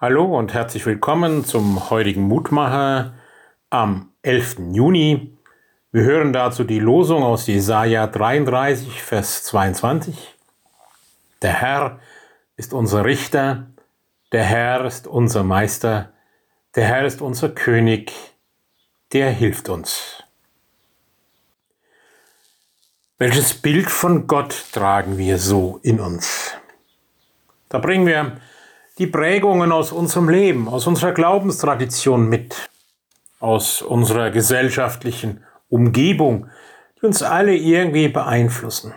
Hallo und herzlich willkommen zum heutigen Mutmacher am 11. Juni. Wir hören dazu die Losung aus Jesaja 33, Vers 22. Der Herr ist unser Richter, der Herr ist unser Meister, der Herr ist unser König, der hilft uns. Welches Bild von Gott tragen wir so in uns? Da bringen wir die Prägungen aus unserem Leben, aus unserer Glaubenstradition mit, aus unserer gesellschaftlichen Umgebung, die uns alle irgendwie beeinflussen.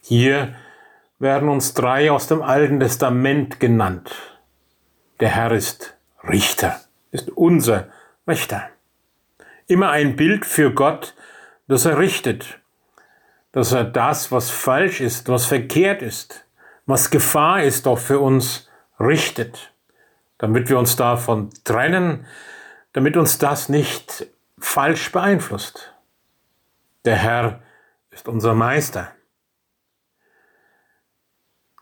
Hier werden uns drei aus dem Alten Testament genannt. Der Herr ist Richter, ist unser Richter. Immer ein Bild für Gott, das er richtet, dass er das, was falsch ist, was verkehrt ist, was Gefahr ist, auch für uns richtet, damit wir uns davon trennen, damit uns das nicht falsch beeinflusst. Der Herr ist unser Meister.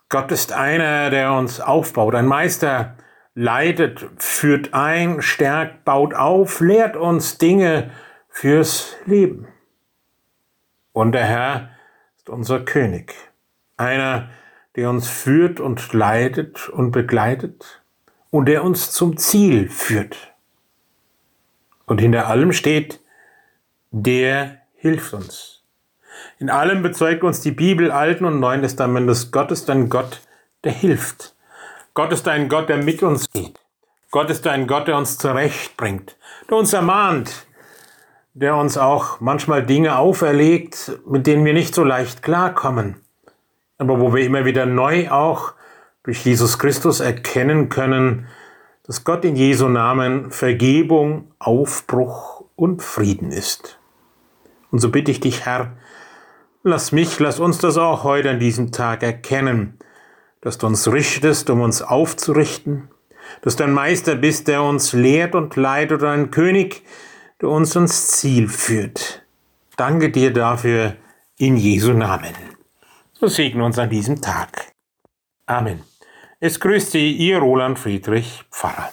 Gott ist einer, der uns aufbaut. Ein Meister leitet, führt ein, stärkt, baut auf, lehrt uns Dinge fürs Leben. Und der Herr ist unser König. Einer, der der uns führt und leitet und begleitet und der uns zum Ziel führt. Und hinter allem steht, der hilft uns. In allem bezeugt uns die Bibel, Alten und Neuen Testamentes, Gott ist ein Gott, der hilft. Gott ist ein Gott, der mit uns geht. Gott ist ein Gott, der uns zurechtbringt, der uns ermahnt, der uns auch manchmal Dinge auferlegt, mit denen wir nicht so leicht klarkommen aber wo wir immer wieder neu auch durch Jesus Christus erkennen können, dass Gott in Jesu Namen Vergebung, Aufbruch und Frieden ist. Und so bitte ich dich, Herr, lass mich, lass uns das auch heute an diesem Tag erkennen, dass du uns richtest, um uns aufzurichten, dass du ein Meister bist, der uns lehrt und leitet, oder ein König, der uns ans Ziel führt. Danke dir dafür in Jesu Namen. So segne uns an diesem Tag. Amen. Es grüßt Sie, Ihr Roland Friedrich Pfarrer.